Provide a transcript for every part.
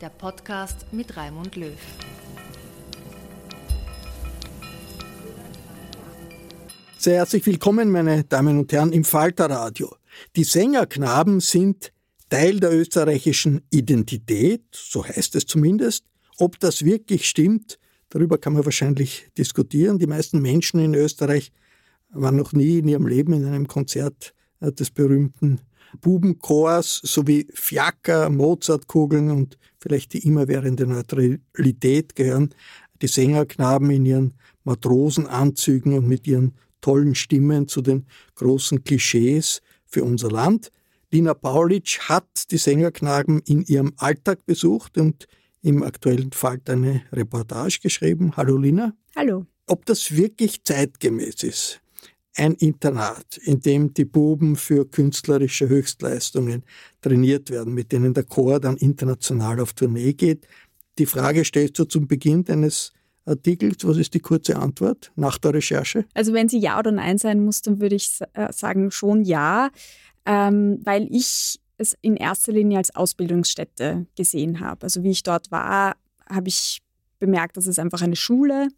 der Podcast mit Raimund Löw. Sehr herzlich willkommen, meine Damen und Herren, im Falterradio. Die Sängerknaben sind Teil der österreichischen Identität, so heißt es zumindest. Ob das wirklich stimmt, darüber kann man wahrscheinlich diskutieren. Die meisten Menschen in Österreich waren noch nie in ihrem Leben in einem Konzert äh, des berühmten Bubenchors sowie Fiaker, Mozartkugeln und vielleicht die immerwährende Neutralität gehören die Sängerknaben in ihren Matrosenanzügen und mit ihren tollen Stimmen zu den großen Klischees für unser Land. Lina Paulitsch hat die Sängerknaben in ihrem Alltag besucht und im aktuellen Fall eine Reportage geschrieben. Hallo Lina. Hallo. Ob das wirklich zeitgemäß ist, ein Internat, in dem die Buben für künstlerische Höchstleistungen trainiert werden, mit denen der Chor dann international auf Tournee geht. Die Frage stellst du zum Beginn deines Artikels. Was ist die kurze Antwort nach der Recherche? Also wenn sie ja oder nein sein muss, dann würde ich äh, sagen schon ja, ähm, weil ich es in erster Linie als Ausbildungsstätte gesehen habe. Also wie ich dort war, habe ich bemerkt, dass es einfach eine Schule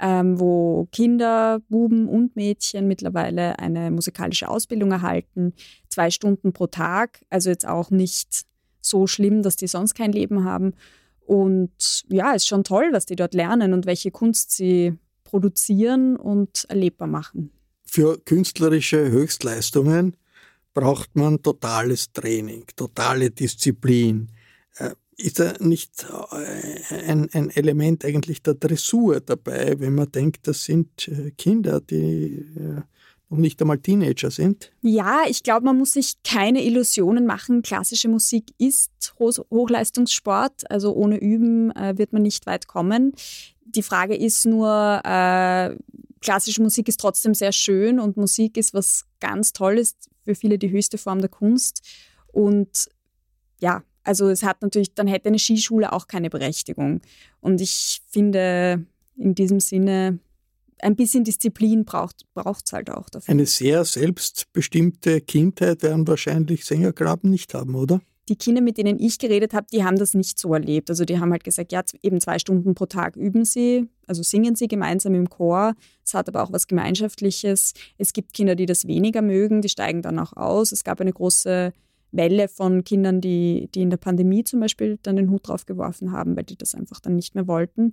ähm, wo Kinder, Buben und Mädchen mittlerweile eine musikalische Ausbildung erhalten, zwei Stunden pro Tag, also jetzt auch nicht so schlimm, dass die sonst kein Leben haben. Und ja, ist schon toll, was die dort lernen und welche Kunst sie produzieren und erlebbar machen. Für künstlerische Höchstleistungen braucht man totales Training, totale Disziplin. Äh, ist da nicht äh, ein, ein, Element eigentlich der Dressur dabei, wenn man denkt, das sind äh, Kinder, die noch nicht einmal Teenager sind? Ja, ich glaube, man muss sich keine Illusionen machen. Klassische Musik ist Hochleistungssport, also ohne Üben äh, wird man nicht weit kommen. Die Frage ist nur, äh, klassische Musik ist trotzdem sehr schön und Musik ist was ganz Tolles, für viele die höchste Form der Kunst. Und ja, also es hat natürlich, dann hätte eine Skischule auch keine Berechtigung. Und ich finde in diesem Sinne, ein bisschen Disziplin braucht es halt auch dafür. Eine sehr selbstbestimmte Kindheit werden wahrscheinlich Sängergraben nicht haben, oder? Die Kinder, mit denen ich geredet habe, die haben das nicht so erlebt. Also die haben halt gesagt, ja, eben zwei Stunden pro Tag üben sie, also singen sie gemeinsam im Chor. Es hat aber auch was Gemeinschaftliches. Es gibt Kinder, die das weniger mögen, die steigen dann auch aus. Es gab eine große Welle von Kindern, die, die in der Pandemie zum Beispiel dann den Hut drauf geworfen haben, weil die das einfach dann nicht mehr wollten.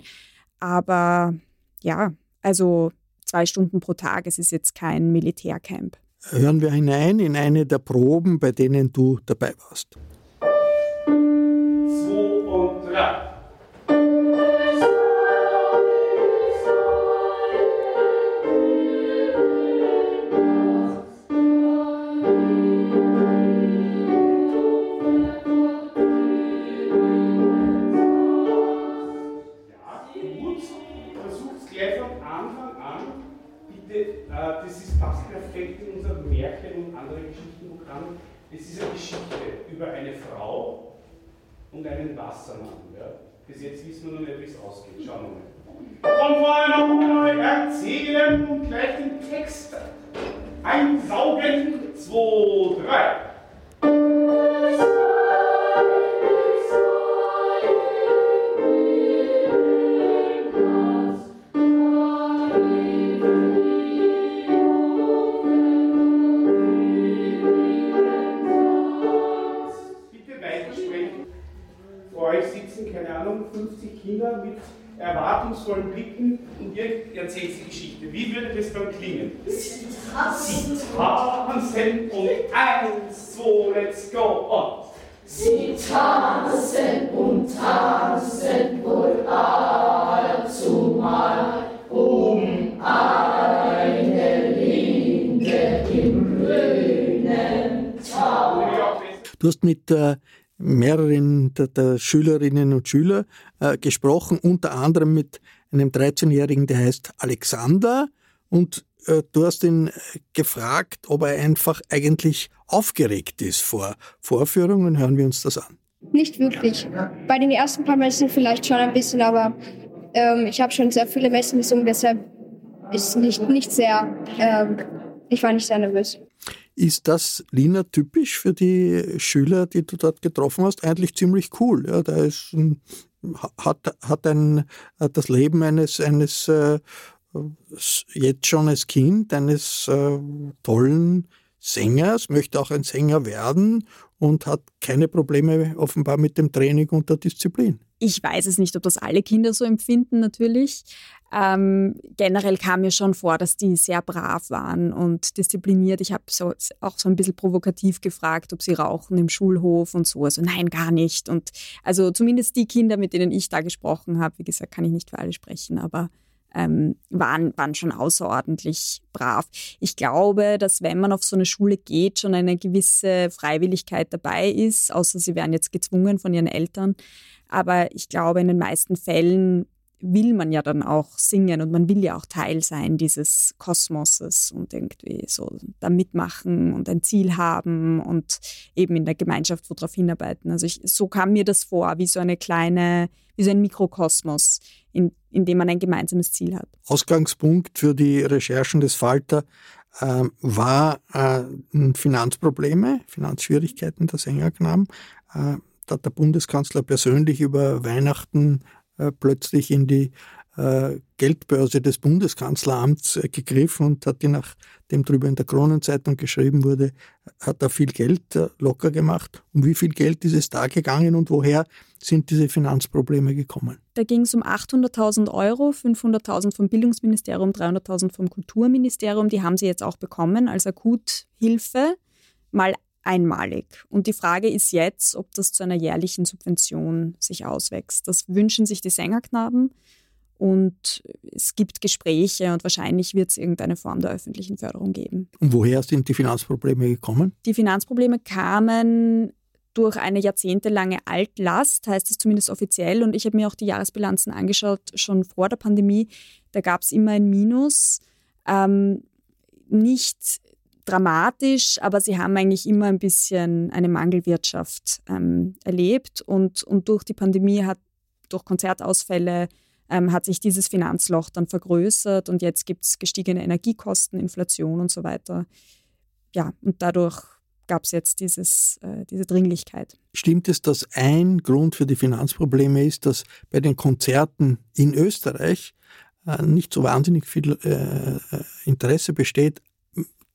Aber ja, also zwei Stunden pro Tag, es ist jetzt kein Militärcamp. Hören wir hinein in eine der Proben, bei denen du dabei warst. Zwei und drei. Du hast mit äh, mehreren der, der, Schülerinnen und Schüler äh, gesprochen, unter anderem mit einem 13-Jährigen, der heißt Alexander. Und äh, du hast ihn gefragt, ob er einfach eigentlich aufgeregt ist vor Vorführungen. Hören wir uns das an. Nicht wirklich. Bei den ersten paar Messen vielleicht schon ein bisschen, aber ähm, ich habe schon sehr viele Messen gesungen, deshalb ist nicht, nicht sehr, ähm, ich war nicht sehr nervös. Ist das, Lina, typisch für die Schüler, die du dort getroffen hast? Eigentlich ziemlich cool. Ja, da ist ein, hat, hat ein, das Leben eines, eines äh, jetzt schon als Kind, eines äh, tollen Sängers, möchte auch ein Sänger werden und hat keine Probleme offenbar mit dem Training und der Disziplin. Ich weiß es nicht, ob das alle Kinder so empfinden, natürlich. Ähm, generell kam mir schon vor, dass die sehr brav waren und diszipliniert. Ich habe so, auch so ein bisschen provokativ gefragt, ob sie rauchen im Schulhof und so. Also nein, gar nicht. Und also zumindest die Kinder, mit denen ich da gesprochen habe, wie gesagt, kann ich nicht für alle sprechen, aber ähm, waren, waren schon außerordentlich brav. Ich glaube, dass wenn man auf so eine Schule geht, schon eine gewisse Freiwilligkeit dabei ist, außer sie werden jetzt gezwungen von ihren Eltern. Aber ich glaube, in den meisten Fällen will man ja dann auch singen und man will ja auch Teil sein dieses Kosmoses und irgendwie so da mitmachen und ein Ziel haben und eben in der Gemeinschaft worauf hinarbeiten. Also ich, so kam mir das vor, wie so eine kleine, wie so ein Mikrokosmos, in, in dem man ein gemeinsames Ziel hat. Ausgangspunkt für die Recherchen des Falter äh, war äh, Finanzprobleme, Finanzschwierigkeiten der Sängerknaben. Äh, da hat der Bundeskanzler persönlich über Weihnachten äh, plötzlich in die äh, Geldbörse des Bundeskanzleramts äh, gegriffen und hat die, nachdem drüber in der Kronenzeitung geschrieben wurde, hat er viel Geld locker gemacht. Um wie viel Geld ist es da gegangen und woher sind diese Finanzprobleme gekommen? Da ging es um 800.000 Euro, 500.000 vom Bildungsministerium, 300.000 vom Kulturministerium. Die haben sie jetzt auch bekommen als Akuthilfe. Mal einmalig. Und die Frage ist jetzt, ob das zu einer jährlichen Subvention sich auswächst. Das wünschen sich die Sängerknaben. Und es gibt Gespräche und wahrscheinlich wird es irgendeine Form der öffentlichen Förderung geben. Und woher sind die Finanzprobleme gekommen? Die Finanzprobleme kamen durch eine jahrzehntelange Altlast, heißt es zumindest offiziell. Und ich habe mir auch die Jahresbilanzen angeschaut, schon vor der Pandemie. Da gab es immer ein Minus. Ähm, nicht dramatisch, aber sie haben eigentlich immer ein bisschen eine Mangelwirtschaft ähm, erlebt und, und durch die Pandemie hat, durch Konzertausfälle ähm, hat sich dieses Finanzloch dann vergrößert und jetzt gibt es gestiegene Energiekosten, Inflation und so weiter. Ja, und dadurch gab es jetzt dieses, äh, diese Dringlichkeit. Stimmt es, dass ein Grund für die Finanzprobleme ist, dass bei den Konzerten in Österreich äh, nicht so wahnsinnig viel äh, Interesse besteht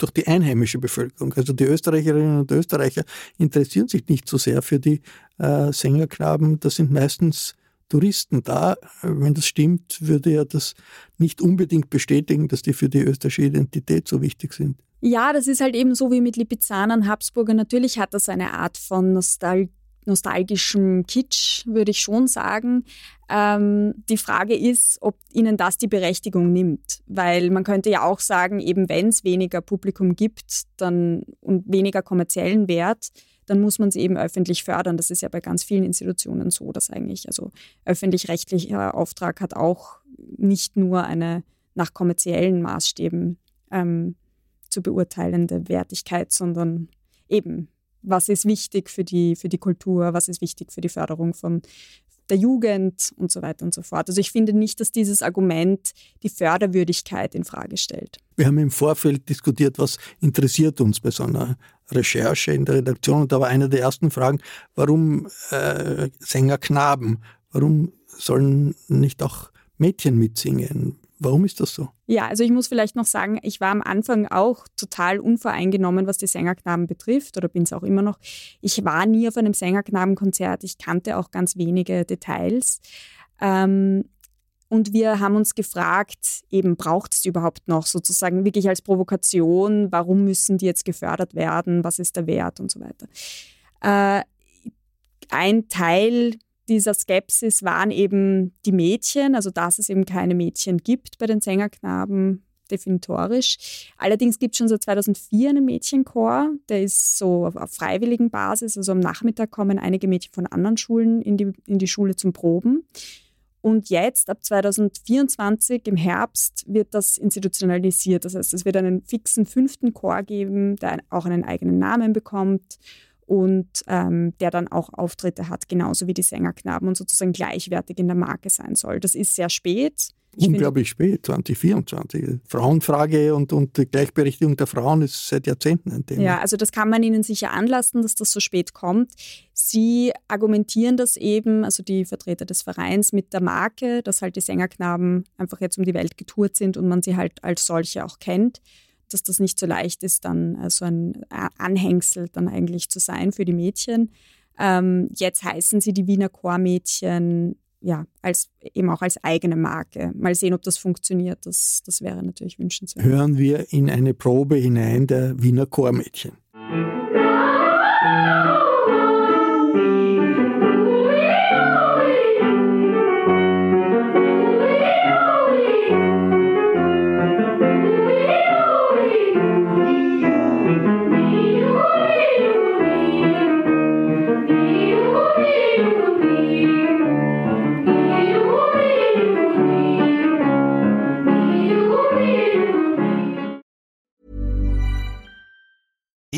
durch die einheimische Bevölkerung. Also die Österreicherinnen und Österreicher interessieren sich nicht so sehr für die äh, Sängerknaben. Das sind meistens Touristen da. Wenn das stimmt, würde er das nicht unbedingt bestätigen, dass die für die österreichische Identität so wichtig sind. Ja, das ist halt eben so wie mit Lipizzaner Habsburger. Natürlich hat das eine Art von Nostalgie nostalgischem Kitsch, würde ich schon sagen. Ähm, die Frage ist, ob ihnen das die Berechtigung nimmt. Weil man könnte ja auch sagen, eben wenn es weniger Publikum gibt dann, und weniger kommerziellen Wert, dann muss man sie eben öffentlich fördern. Das ist ja bei ganz vielen Institutionen so, dass eigentlich, also öffentlich-rechtlicher Auftrag hat auch nicht nur eine nach kommerziellen Maßstäben ähm, zu beurteilende Wertigkeit, sondern eben, was ist wichtig für die, für die Kultur, was ist wichtig für die Förderung von der Jugend und so weiter und so fort. Also ich finde nicht, dass dieses Argument die Förderwürdigkeit in Frage stellt. Wir haben im Vorfeld diskutiert, was interessiert uns bei so einer Recherche in der Redaktion. Und da war eine der ersten Fragen, warum äh, Sänger Knaben? Warum sollen nicht auch Mädchen mitsingen? Warum ist das so? Ja, also ich muss vielleicht noch sagen, ich war am Anfang auch total unvoreingenommen, was die Sängerknaben betrifft oder bin es auch immer noch. Ich war nie auf einem Sängerknabenkonzert, ich kannte auch ganz wenige Details. Ähm, und wir haben uns gefragt, eben braucht es überhaupt noch sozusagen wirklich als Provokation, warum müssen die jetzt gefördert werden, was ist der Wert und so weiter. Äh, ein Teil dieser Skepsis waren eben die Mädchen, also dass es eben keine Mädchen gibt bei den Sängerknaben, definitorisch. Allerdings gibt es schon seit 2004 einen Mädchenchor, der ist so auf, auf freiwilligen Basis, also am Nachmittag kommen einige Mädchen von anderen Schulen in die, in die Schule zum Proben. Und jetzt, ab 2024 im Herbst, wird das institutionalisiert. Das heißt, es wird einen fixen fünften Chor geben, der auch einen eigenen Namen bekommt und ähm, der dann auch Auftritte hat, genauso wie die Sängerknaben und sozusagen gleichwertig in der Marke sein soll. Das ist sehr spät. Ich Unglaublich spät, 2024. Frauenfrage und, und die Gleichberechtigung der Frauen ist seit Jahrzehnten ein Thema. Ja, also das kann man ihnen sicher anlassen, dass das so spät kommt. Sie argumentieren das eben, also die Vertreter des Vereins, mit der Marke, dass halt die Sängerknaben einfach jetzt um die Welt getourt sind und man sie halt als solche auch kennt dass das nicht so leicht ist, dann äh, so ein Anhängsel dann eigentlich zu sein für die Mädchen. Ähm, jetzt heißen sie die Wiener Chormädchen ja, als, eben auch als eigene Marke. Mal sehen, ob das funktioniert. Das, das wäre natürlich wünschenswert. Hören wir in eine Probe hinein der Wiener Chormädchen.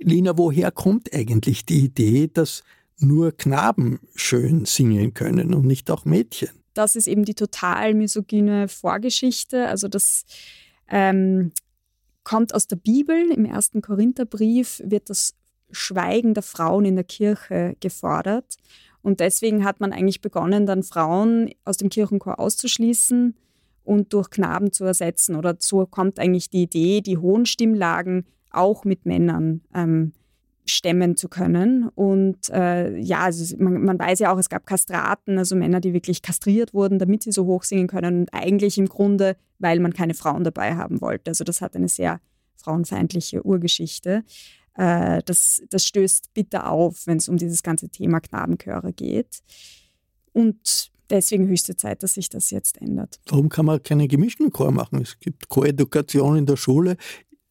Lina, woher kommt eigentlich die Idee, dass nur Knaben schön singen können und nicht auch Mädchen? Das ist eben die total misogyne Vorgeschichte. Also das ähm, kommt aus der Bibel. Im ersten Korintherbrief wird das Schweigen der Frauen in der Kirche gefordert. Und deswegen hat man eigentlich begonnen, dann Frauen aus dem Kirchenchor auszuschließen und durch Knaben zu ersetzen. Oder so kommt eigentlich die Idee, die hohen Stimmlagen auch mit Männern ähm, stemmen zu können. Und äh, ja, also man, man, weiß ja auch, es gab Kastraten, also Männer, die wirklich kastriert wurden, damit sie so hoch singen können. Und eigentlich im Grunde, weil man keine Frauen dabei haben wollte. Also das hat eine sehr frauenfeindliche Urgeschichte. Äh, das, das stößt bitter auf, wenn es um dieses ganze Thema Knabenchöre geht. Und deswegen höchste Zeit, dass sich das jetzt ändert. Warum kann man keinen gemischten Chor machen? Es gibt Choredukation in der Schule.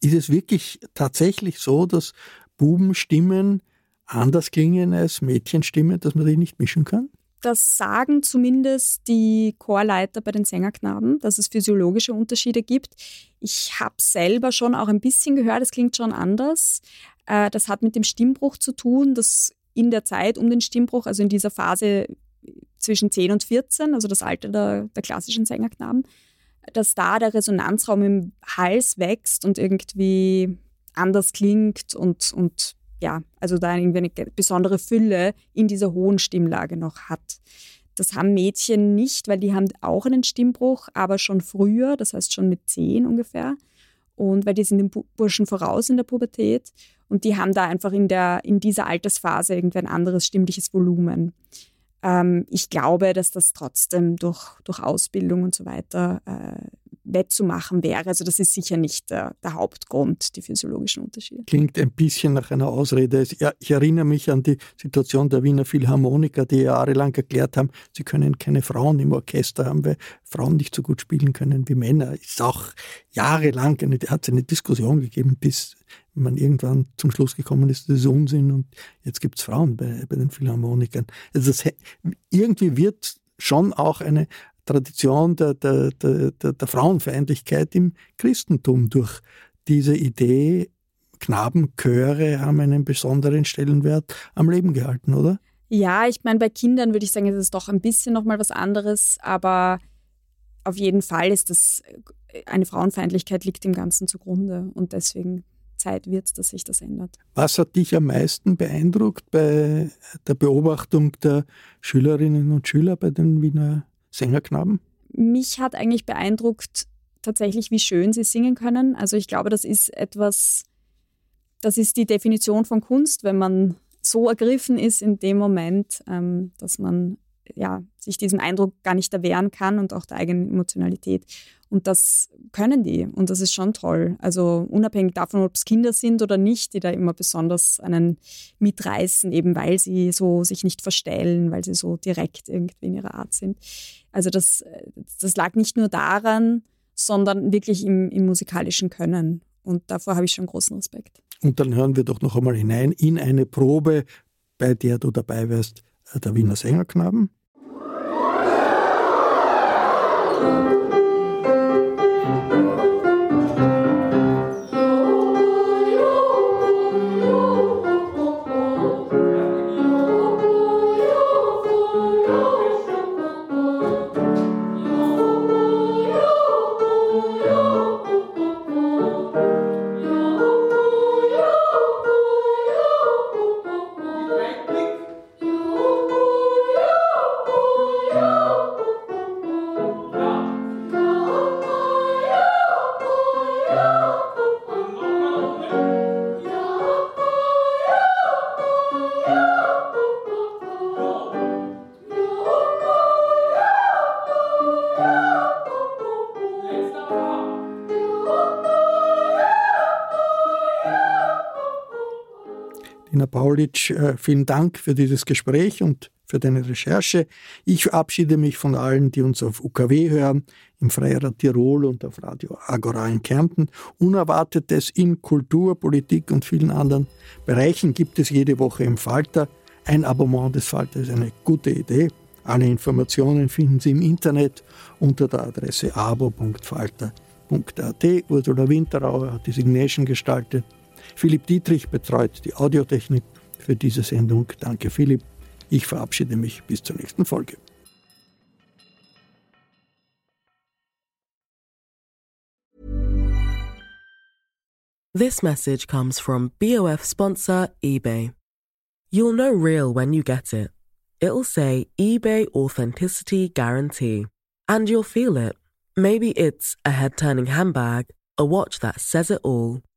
Ist es wirklich tatsächlich so, dass Bubenstimmen anders klingen als Mädchenstimmen, dass man die nicht mischen kann? Das sagen zumindest die Chorleiter bei den Sängerknaben, dass es physiologische Unterschiede gibt. Ich habe selber schon auch ein bisschen gehört, es klingt schon anders. Äh, das hat mit dem Stimmbruch zu tun, dass in der Zeit um den Stimmbruch, also in dieser Phase zwischen 10 und 14, also das Alter der, der klassischen Sängerknaben, dass da der Resonanzraum im Hals wächst und irgendwie anders klingt und, und ja, also da irgendwie eine besondere Fülle in dieser hohen Stimmlage noch hat. Das haben Mädchen nicht, weil die haben auch einen Stimmbruch, aber schon früher, das heißt schon mit zehn ungefähr. Und weil die sind den Burschen voraus in der Pubertät und die haben da einfach in, der, in dieser Altersphase irgendwie ein anderes stimmliches Volumen. Ähm, ich glaube, dass das trotzdem durch, durch Ausbildung und so weiter äh, wettzumachen wäre. Also das ist sicher nicht der, der, Hauptgrund, die physiologischen Unterschiede. Klingt ein bisschen nach einer Ausrede. Ich erinnere mich an die Situation der Wiener Philharmoniker, die jahrelang erklärt haben, sie können keine Frauen im Orchester haben, weil Frauen nicht so gut spielen können wie Männer. Ist auch jahrelang eine, hat es eine Diskussion gegeben, bis man irgendwann zum Schluss gekommen ist, das ist Unsinn und jetzt gibt es Frauen bei, bei den Philharmonikern. Also das, irgendwie wird schon auch eine Tradition der, der, der, der Frauenfeindlichkeit im Christentum durch diese Idee, Knabenchöre haben einen besonderen Stellenwert am Leben gehalten, oder? Ja, ich meine, bei Kindern würde ich sagen, ist es doch ein bisschen nochmal was anderes, aber auf jeden Fall ist das, eine Frauenfeindlichkeit liegt dem Ganzen zugrunde und deswegen Zeit wird, dass sich das ändert. Was hat dich am meisten beeindruckt bei der Beobachtung der Schülerinnen und Schüler bei den Wiener Sängerknaben? Mich hat eigentlich beeindruckt tatsächlich, wie schön sie singen können. Also ich glaube, das ist etwas, das ist die Definition von Kunst, wenn man so ergriffen ist in dem Moment, ähm, dass man ja, sich diesem Eindruck gar nicht erwehren kann und auch der eigenen Emotionalität. Und das können die und das ist schon toll. Also unabhängig davon, ob es Kinder sind oder nicht, die da immer besonders einen mitreißen, eben weil sie so sich nicht verstellen, weil sie so direkt irgendwie in ihrer Art sind. Also das, das lag nicht nur daran, sondern wirklich im, im musikalischen Können. Und davor habe ich schon großen Respekt. Und dann hören wir doch noch einmal hinein in eine Probe, bei der du dabei wärst, der Wiener Sängerknaben. Paulitsch, äh, vielen Dank für dieses Gespräch und für deine Recherche. Ich verabschiede mich von allen, die uns auf UKW hören, im Freirad Tirol und auf Radio Agora in Kärnten. Unerwartetes in Kultur, Politik und vielen anderen Bereichen gibt es jede Woche im Falter. Ein Abonnement des Falter ist eine gute Idee. Alle Informationen finden Sie im Internet unter der Adresse abo.falter.at. Ursula Winterauer hat die Signation gestaltet. Philipp Dietrich betreut die Audiotechnik für diese Sendung. Danke, Philipp. Ich verabschiede mich bis zur nächsten Folge. This message comes from BOF sponsor eBay. You'll know real when you get it. It'll say eBay Authenticity Guarantee. And you'll feel it. Maybe it's a head turning handbag, a watch that says it all